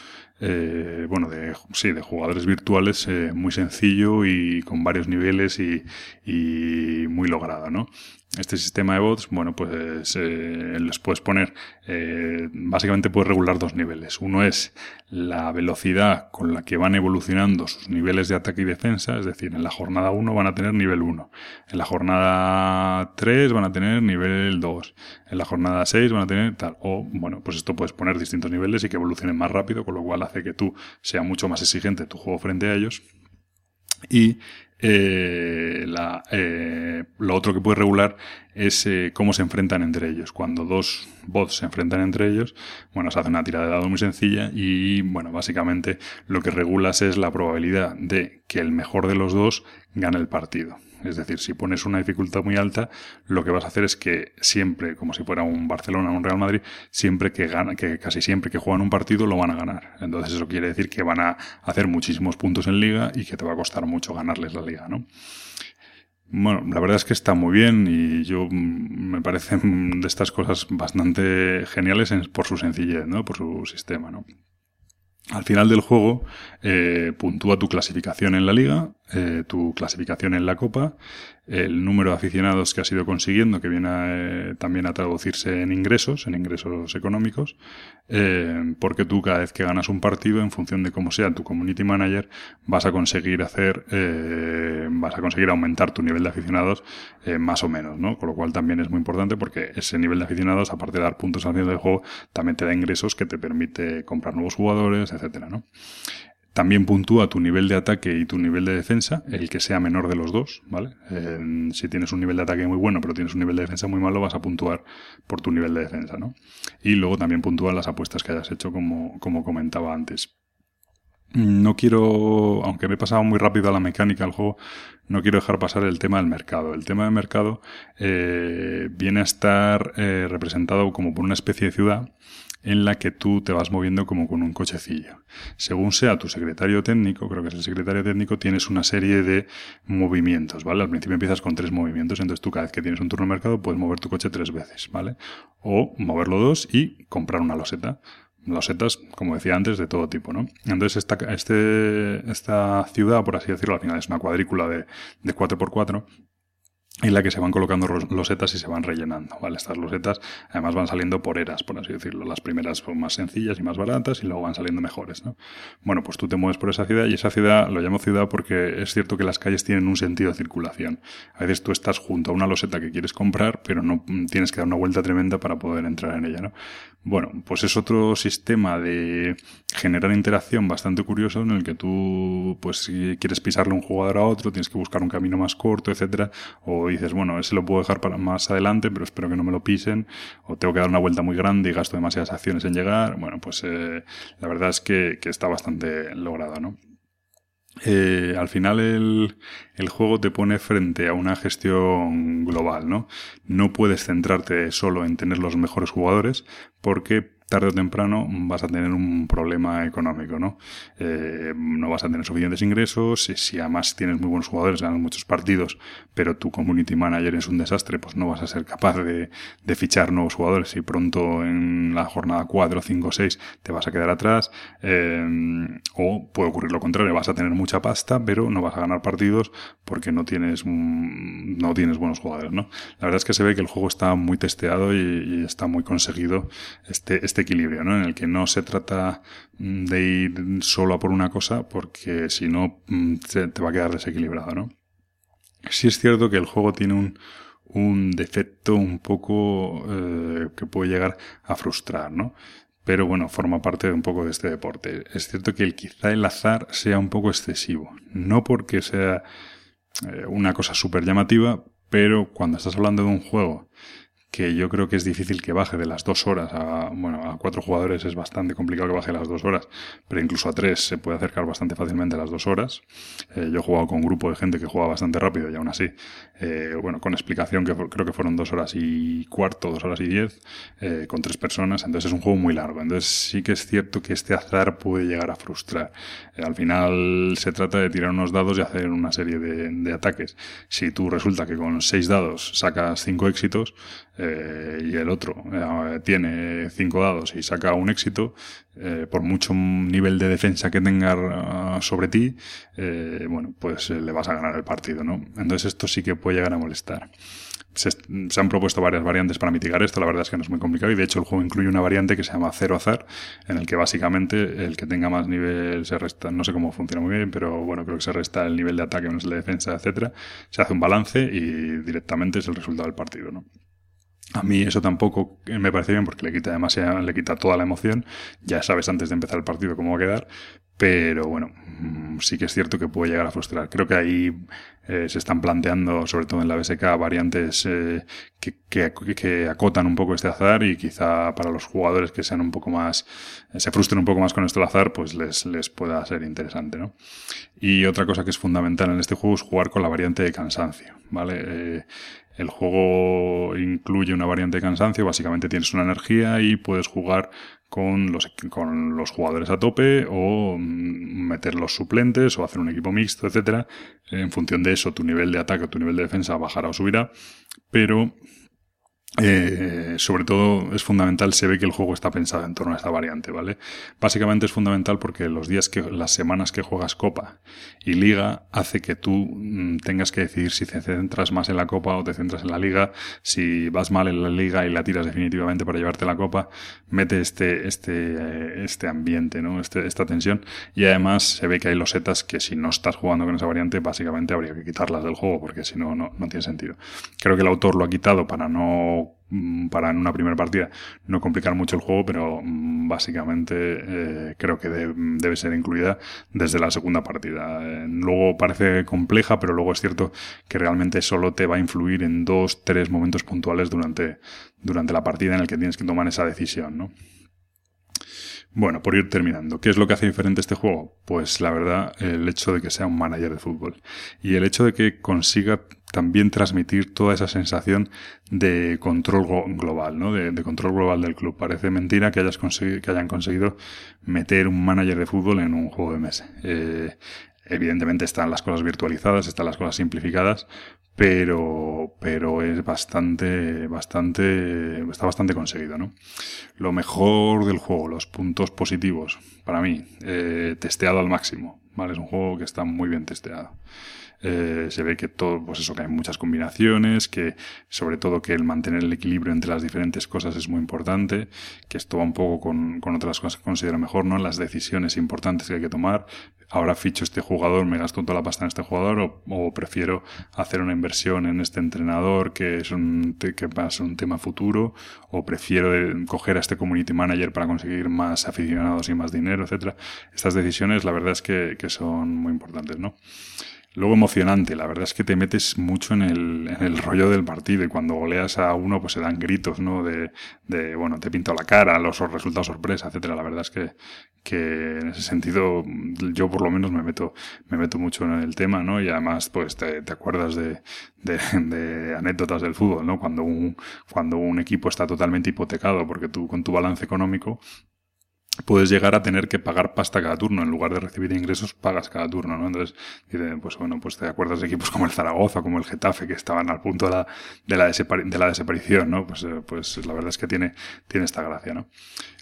eh, bueno, de, sí, de jugadores virtuales muy sencillo y con varios niveles y, y muy logrado, ¿no? Este sistema de bots, bueno, pues eh, les puedes poner, eh, básicamente puedes regular dos niveles. Uno es la velocidad con la que van evolucionando sus niveles de ataque y defensa, es decir, en la jornada 1 van a tener nivel 1, en la jornada 3 van a tener nivel 2, en la jornada 6 van a tener tal, o bueno, pues esto puedes poner distintos niveles y que evolucionen más rápido, con lo cual hace que tú sea mucho más exigente tu juego frente a ellos. Y eh, la, eh, lo otro que puede regular es eh, cómo se enfrentan entre ellos. Cuando dos bots se enfrentan entre ellos, bueno, se hace una tirada de dado muy sencilla y, bueno, básicamente lo que regulas es la probabilidad de que el mejor de los dos gane el partido. Es decir, si pones una dificultad muy alta, lo que vas a hacer es que siempre, como si fuera un Barcelona o un Real Madrid, siempre que gana, que casi siempre que juegan un partido lo van a ganar. Entonces eso quiere decir que van a hacer muchísimos puntos en liga y que te va a costar mucho ganarles la liga, ¿no? Bueno, la verdad es que está muy bien y yo me parecen de estas cosas bastante geniales por su sencillez, ¿no? Por su sistema, ¿no? Al final del juego eh, puntúa tu clasificación en la liga, eh, tu clasificación en la copa, el número de aficionados que has ido consiguiendo, que viene eh, también a traducirse en ingresos, en ingresos económicos, eh, porque tú cada vez que ganas un partido, en función de cómo sea tu community manager, vas a conseguir hacer, eh, vas a conseguir aumentar tu nivel de aficionados más o menos, ¿no? Con lo cual también es muy importante porque ese nivel de aficionados, aparte de dar puntos al final del juego, también te da ingresos que te permite comprar nuevos jugadores, etcétera, ¿no? También puntúa tu nivel de ataque y tu nivel de defensa, el que sea menor de los dos, ¿vale? si tienes un nivel de ataque muy bueno, pero tienes un nivel de defensa muy malo, vas a puntuar por tu nivel de defensa, ¿no? Y luego también puntúan las apuestas que hayas hecho, como, como comentaba antes. No quiero, aunque me he pasado muy rápido a la mecánica del juego, no quiero dejar pasar el tema del mercado. El tema del mercado eh, viene a estar eh, representado como por una especie de ciudad en la que tú te vas moviendo como con un cochecillo. Según sea tu secretario técnico, creo que es el secretario técnico, tienes una serie de movimientos, ¿vale? Al principio empiezas con tres movimientos, entonces tú cada vez que tienes un turno de mercado puedes mover tu coche tres veces, ¿vale? O moverlo dos y comprar una loseta losetas, como decía antes, de todo tipo, ¿no? Entonces esta, este, esta ciudad, por así decirlo, al final es una cuadrícula de, de 4x4 en la que se van colocando losetas y se van rellenando, ¿vale? Estas losetas además van saliendo por eras, por así decirlo. Las primeras son más sencillas y más baratas y luego van saliendo mejores, ¿no? Bueno, pues tú te mueves por esa ciudad y esa ciudad lo llamo ciudad porque es cierto que las calles tienen un sentido de circulación. A veces tú estás junto a una loseta que quieres comprar, pero no tienes que dar una vuelta tremenda para poder entrar en ella, ¿no? Bueno, pues es otro sistema de generar interacción bastante curioso en el que tú, pues si quieres pisarle un jugador a otro, tienes que buscar un camino más corto, etcétera, dices, bueno, ese lo puedo dejar para más adelante, pero espero que no me lo pisen, o tengo que dar una vuelta muy grande y gasto demasiadas acciones en llegar. Bueno, pues eh, la verdad es que, está bastante logrado, ¿no? Eh, al final el, el, juego te pone frente a una gestión global, ¿no? No puedes centrarte solo en tener los mejores jugadores porque tarde o temprano vas a tener un problema económico, ¿no? Eh, no vas a tener suficientes ingresos, si, si, además tienes muy buenos jugadores, ganas muchos partidos, pero tu community manager es un desastre, pues no vas a ser capaz de, de fichar nuevos jugadores y pronto en la jornada 4, 5, 6 te vas a quedar atrás, eh, o puede ocurrir lo contrario, vas a tener mucha pasta, pero no vas a ganar partidos porque no tienes, no tienes buenos jugadores, ¿no? La verdad es que se ve que el juego está muy testeado y, y está muy conseguido este, este equilibrio, ¿no? En el que no se trata mm, de ir solo a por una cosa, porque si no mm, te va a quedar desequilibrado, ¿no? Sí es cierto que el juego tiene un, un defecto un poco eh, que puede llegar a frustrar, ¿no? Pero bueno, forma parte de un poco de este deporte. Es cierto que el, quizá el azar sea un poco excesivo. No porque sea eh, una cosa súper llamativa, pero cuando estás hablando de un juego que yo creo que es difícil que baje de las dos horas a, bueno, a cuatro jugadores es bastante complicado que baje las dos horas, pero incluso a tres se puede acercar bastante fácilmente a las dos horas. Eh, yo he jugado con un grupo de gente que juega bastante rápido y aún así, eh, bueno, con explicación que creo que fueron dos horas y cuarto, dos horas y diez, eh, con tres personas, entonces es un juego muy largo. Entonces sí que es cierto que este azar puede llegar a frustrar. al final se trata de tirar unos dados y hacer una serie de, de ataques. Si tú resulta que con seis dados sacas cinco éxitos, eh, y el otro eh, tiene cinco dados y saca un éxito, eh, por mucho nivel de defensa que tenga ah, sobre ti, bueno, pues le vas a ganar el partido, ¿no? Entonces esto sí que puede llegar a molestar. Se, han propuesto varias variantes para mitigar esto, la verdad es que no es muy complicado y de hecho el juego incluye una variante que se llama cero azar, en el que básicamente el que tenga más nivel se resta, no sé cómo funciona muy bien, pero bueno, creo que se resta el nivel de ataque menos el de defensa, etcétera, se hace un balance y directamente es el resultado del partido, ¿no? A mí eso tampoco me parece bien porque le quita demasiado, le quita toda la emoción. Ya sabes antes de empezar el partido cómo va a quedar. Pero bueno, mm, sí que es cierto que puede llegar a frustrar. Creo que ahí eh, se están planteando, sobre todo en la BSK, variantes eh, que, acotan un poco este azar y quizá para los jugadores que sean un poco más, eh, se frustren un poco más con esto del azar, pues les, les pueda ser interesante, ¿no? Y otra cosa que es fundamental en este juego es jugar con la variante de cansancio, ¿vale? El juego incluye una variante de cansancio, básicamente tienes una energía y puedes jugar con los, con los jugadores a tope o mm, meter los suplentes o hacer un equipo mixto, etcétera. En función de eso, tu nivel de ataque o tu nivel de defensa bajará o subirá, pero eh, sobre todo es fundamental, se ve que el juego está pensado en torno a esta variante, ¿vale? Básicamente es fundamental porque los días que, las semanas que juegas Copa y Liga hace que tú mm, tengas que decidir si te centras más en la Copa o te centras en la Liga, si vas mal en la Liga y la tiras definitivamente para llevarte la Copa, mete este, este, eh, este ambiente, ¿no? Este, esta tensión y además se ve que hay losetas que si no estás jugando con esa variante, básicamente habría que quitarlas del juego porque si no, no, no tiene sentido. Creo que el autor lo ha quitado para no Mm, para en una primera partida no complicar mucho el juego, pero mm, básicamente eh, creo que debe ser incluida desde la segunda partida. Eh, luego parece compleja, pero luego es cierto que realmente solo te va a influir en dos, tres momentos puntuales durante, durante la partida en el que tienes que tomar esa decisión, ¿no? Bueno, por ir terminando, ¿qué es lo que hace diferente este juego? Pues la verdad, el hecho de que sea un manager de fútbol y el hecho de que consiga también transmitir toda esa sensación de control global, ¿no? De, control global del club. Parece mentira que, hayas que hayan conseguido meter un manager de fútbol en un juego de mesa. Eh, evidentemente están las cosas virtualizadas, están las cosas simplificadas, pero, pero es bastante, bastante, está bastante conseguido, ¿no? Lo mejor del juego, los puntos positivos, para mí, eh, testeado al máximo. ¿vale? Es un juego que está muy bien testeado. Eh, se ve que todo, pues eso, que hay muchas combinaciones, que sobre todo que el mantener el equilibrio entre las diferentes cosas es muy importante, que esto va un poco con, con otras cosas que considero mejor, ¿no? Las decisiones importantes que hay que tomar. Ahora ficho este jugador, me gasto toda la pasta en este jugador, o, o prefiero hacer una inversión en este entrenador que es un, que va a ser un tema futuro, o prefiero coger a este community manager para conseguir más aficionados y más dinero, etcétera. Estas decisiones, la verdad es que, que son muy importantes, ¿no? Luego emocionante, la verdad es que te metes mucho en el, en el rollo del partido y cuando goleas a uno pues se dan gritos, ¿no? De, de bueno, te pinto la cara, los resultados sorpresa, etcétera. La verdad es que, que en ese sentido yo por lo menos me meto, me meto mucho en el tema, ¿no? Y además pues te, te acuerdas de, de, de, anécdotas del fútbol, ¿no? Cuando un, cuando un equipo está totalmente hipotecado porque tú con tu balance económico puedes llegar a tener que pagar pasta cada turno. En lugar de recibir ingresos, pagas cada turno, ¿no? Entonces, pues bueno, pues te acuerdas de equipos como el Zaragoza, como el Getafe, que estaban al punto de la, de la, de la desaparición, ¿no? Pues, eh, pues la verdad es que tiene, tiene esta gracia, ¿no?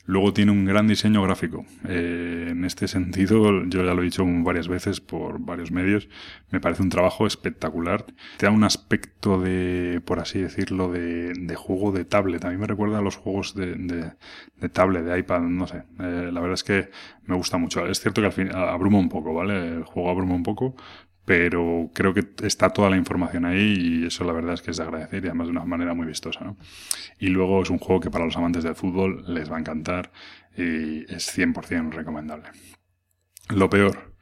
Luego tiene un gran diseño gráfico. Eh, en este sentido, yo ya lo he dicho varias veces por varios medios, me parece un trabajo espectacular. Te da un aspecto de, por así decirlo, de, de juego de tablet. A mí me recuerda a los juegos de, de, de tablet, de iPad, no sé. Eh, la verdad es que me gusta mucho. Es cierto que al fin abruma un poco, ¿vale? El juego abruma un poco, pero creo que está toda la información ahí y eso la verdad es que es de agradecer y además de una manera muy vistosa. ¿no? Y luego es un juego que para los amantes del fútbol les va a encantar y es 100% recomendable. Lo peor,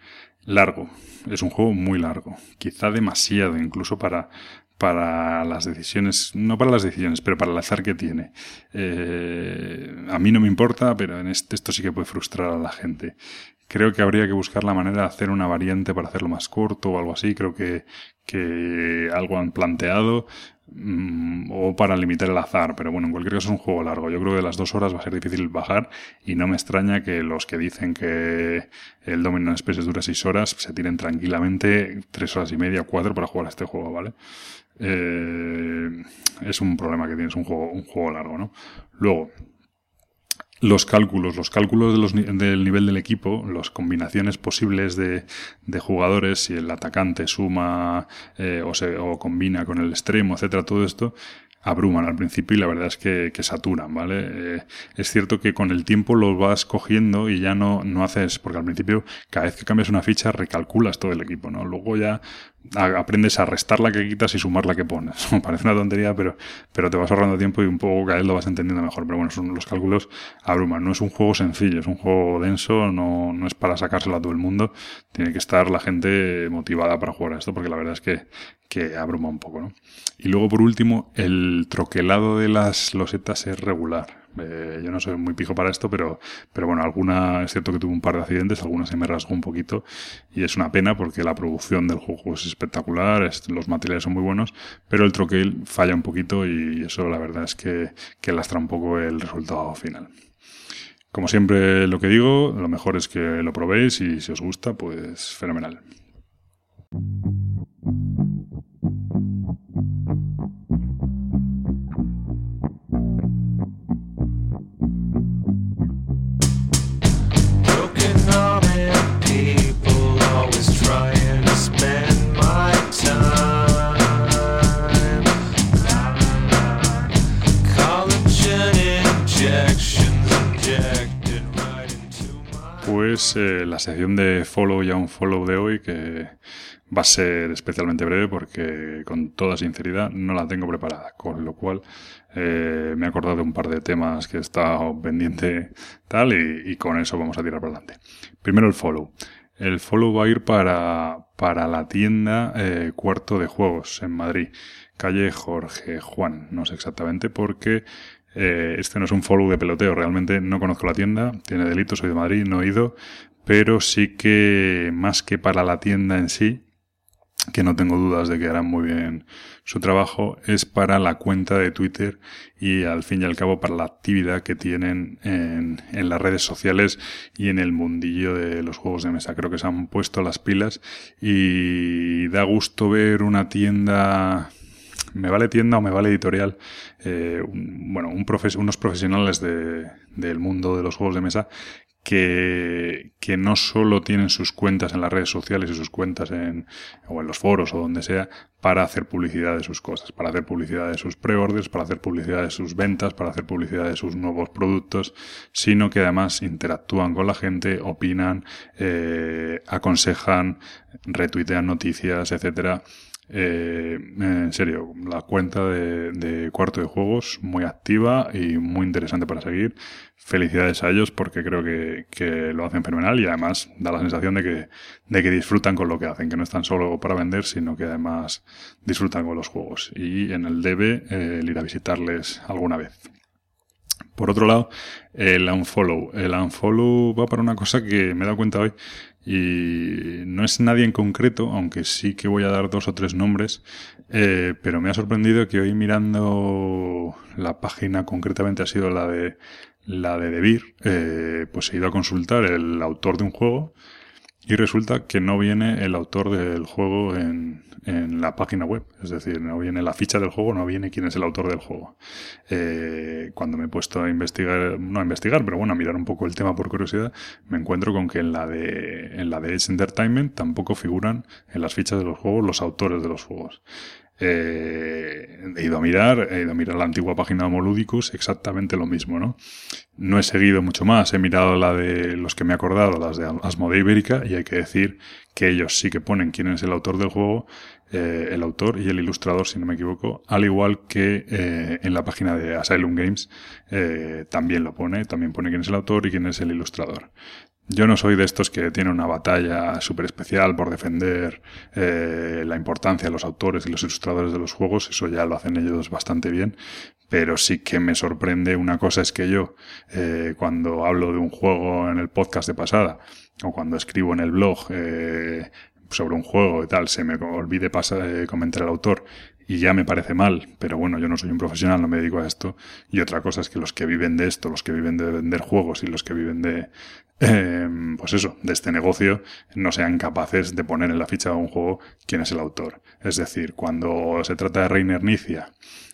largo. Es un juego muy largo, quizá demasiado incluso para, para las decisiones, no para las decisiones, pero para el azar que tiene. Eh, a mí no me importa, pero en este, esto sí que puede frustrar a la gente. Creo que habría que buscar la manera de hacer una variante para hacerlo más corto o algo así. Creo que, que algo han planteado mm, o para limitar el azar. Pero bueno, en cualquier caso es un juego largo. Yo creo que de las dos horas va a ser difícil bajar y no me extraña que los que dicen que el Domino Spaces dura seis horas se tiren tranquilamente tres horas y media, cuatro para jugar a este juego, ¿vale? Eh, es un problema que tienes un juego, un juego largo, ¿no? Luego, los cálculos, los cálculos de los, del nivel del equipo, las combinaciones posibles de, de jugadores, si el atacante suma eh, o, se, o combina con el extremo, etcétera, todo esto abruman al principio y la verdad es que, que saturan, ¿vale? Eh, es cierto que con el tiempo los vas cogiendo y ya no, no haces, porque al principio cada vez que cambias una ficha recalculas todo el equipo, ¿no? Luego ya aprendes a restar la que quitas y sumar la que pones. (laughs) Parece una tontería, pero, pero te vas ahorrando tiempo y un poco cada vez lo vas entendiendo mejor. Pero bueno, son, los cálculos abruman. No es un juego sencillo, es un juego denso, no, no es para sacárselo a todo el mundo. Tiene que estar la gente motivada para jugar a esto, porque la verdad es que, que abruma un poco. Y luego, por último, el troquelado de las losetas es regular. Eh, yo no soy muy pijo para esto, pero, pero bueno, alguna, es cierto que tuve un par de accidentes, algunas se me rasgó un poquito y es una pena porque la producción del juego es espectacular, los materiales son muy buenos, pero el troquel falla un poquito y eso la verdad es que, que lastra un poco el resultado final. Como siempre lo que digo, lo mejor es que lo probéis y si os gusta, pues fenomenal. Pues eh, la sección de follow y un follow de hoy que va a ser especialmente breve porque con toda sinceridad no la tengo preparada, con lo cual eh, me he acordado de un par de temas que he estado pendiente tal y, con eso vamos a tirar para adelante. Primero el follow. El follow va a ir para, para la tienda eh, Cuarto de Juegos en Madrid, calle Jorge Juan, no sé exactamente porque eh, este no es un follow de peloteo, realmente no conozco la tienda, tiene delitos, soy de Madrid, no he ido, pero sí que más que para la tienda en sí, que no tengo dudas de que harán muy bien su trabajo, es para la cuenta de Twitter y al fin y al cabo para la actividad que tienen en, en, las redes sociales y en el mundillo de los juegos de mesa. Creo que se han puesto las pilas y da gusto ver una tienda me vale tienda o me vale editorial, eh, bueno, un unos profesionales de, del mundo de los juegos de mesa que, que no solo tienen sus cuentas en las redes sociales y sus cuentas en, o en los foros o donde sea para hacer publicidad de sus cosas, para hacer publicidad de sus preorders, para hacer publicidad de sus ventas, para hacer publicidad de sus nuevos productos, sino que además interactúan con la gente, opinan, eh, aconsejan, retuitean noticias, etcétera, eh, en serio, la cuenta de, cuarto de juegos muy activa y muy interesante para seguir. Felicidades a ellos porque creo que, lo hacen fenomenal y además da la sensación de que, de que disfrutan con lo que hacen, que no están solo para vender, sino que además disfrutan con los juegos. Y en el debe eh, el ir a visitarles alguna vez. Por otro lado, el unfollow. El unfollow va para una cosa que me he dado cuenta hoy y no es nadie en concreto, aunque sí que voy a dar dos o tres nombres, eh, pero me ha sorprendido que hoy mirando la página concretamente ha sido la de la de Debir, eh, pues he ido a consultar el autor de un juego y resulta que no viene el autor del juego en, en la página web. Es decir, no viene la ficha del juego, no viene quién es el autor del juego. Eh, cuando me he puesto a investigar, no a investigar, pero bueno, a mirar un poco el tema por curiosidad, me encuentro con que en la de, en la de Edge Entertainment tampoco figuran en las fichas de los juegos los autores de los juegos. Eh, he ido a mirar, he ido a mirar la antigua página de Homoludicus, exactamente lo mismo, ¿no? No he seguido mucho más, he mirado la de los que me he acordado, las de Asmodee Ibérica, y hay que decir que ellos sí que ponen quién es el autor del juego, eh, el autor y el ilustrador, si no me equivoco, al igual que eh, en la página de Asylum Games también lo pone, también pone quién es el autor y quién es el ilustrador. Yo no soy de estos que tienen una batalla súper especial por defender eh, la importancia de los autores y los ilustradores de los juegos, eso ya lo hacen ellos bastante bien, pero sí que me sorprende una cosa es que yo, eh, cuando hablo de un juego en el podcast de pasada, o cuando escribo en el blog eh, sobre un juego y tal, se me olvide pasar, comentar el autor y ya me parece mal, pero bueno, yo no soy un profesional, no me dedico a esto. Y otra cosa es que los que viven de esto, los que viven de vender juegos y los que viven de, eh, pues eso, de este negocio, no sean capaces de poner en la ficha de un juego quién es el autor. Es decir, cuando se trata de Reiner Nicia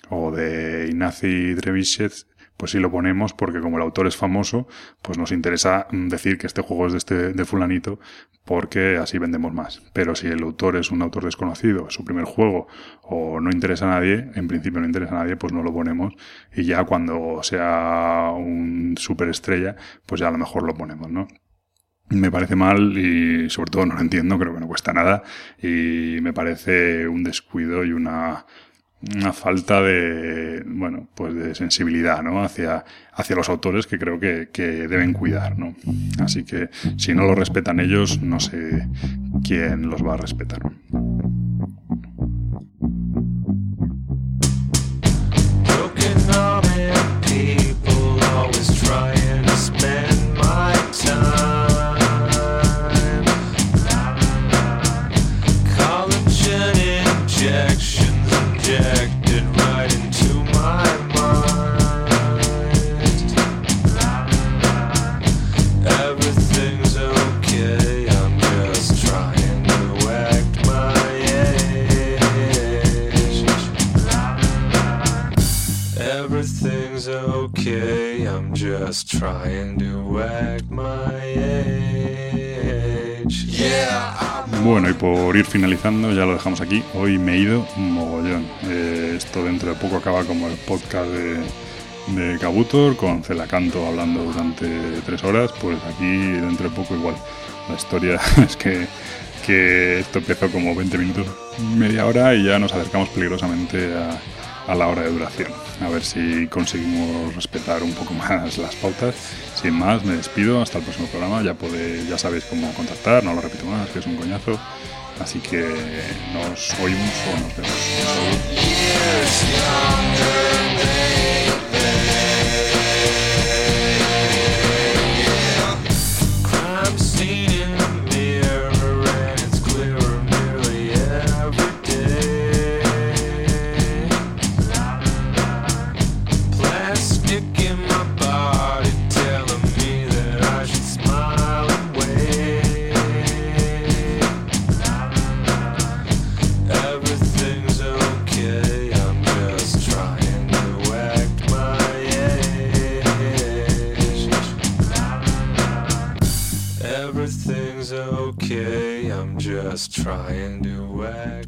o de Ignacy Trebishet, pues sí lo ponemos porque como el autor es famoso, pues nos interesa mm, decir que este juego es de este de fulanito porque así vendemos más. Pero si el autor es un autor desconocido, es su primer juego o no interesa a nadie, en principio no interesa a nadie, pues no lo ponemos y ya cuando sea un superestrella, pues ya a lo mejor lo ponemos, ¿no? me parece mal y sobre todo no lo entiendo, creo que no cuesta nada y me parece un descuido y una una falta de, bueno, pues de sensibilidad, ¿no? Hacia, hacia los autores que creo que, que deben cuidar, ¿no? Así que si no lo respetan ellos, no sé quién los va a respetar. Bueno, y por ir finalizando, ya lo dejamos aquí. Hoy me he ido mogollón. Eh, esto dentro de poco acaba como el podcast de, de Kabutor, con Celacanto hablando durante tres horas. Pues aquí dentro de poco igual. La historia (laughs) es que, esto empezó como 20 minutos, media hora y ya nos acercamos peligrosamente a la hora de duración. A ver si conseguimos respetar un poco más las pautas. Sin más, me despido. Hasta el próximo programa. Ya, ya sabéis cómo contactar. No lo repito más, que es un coñazo. Así que nos oímos o nos vemos.
Trying to wag my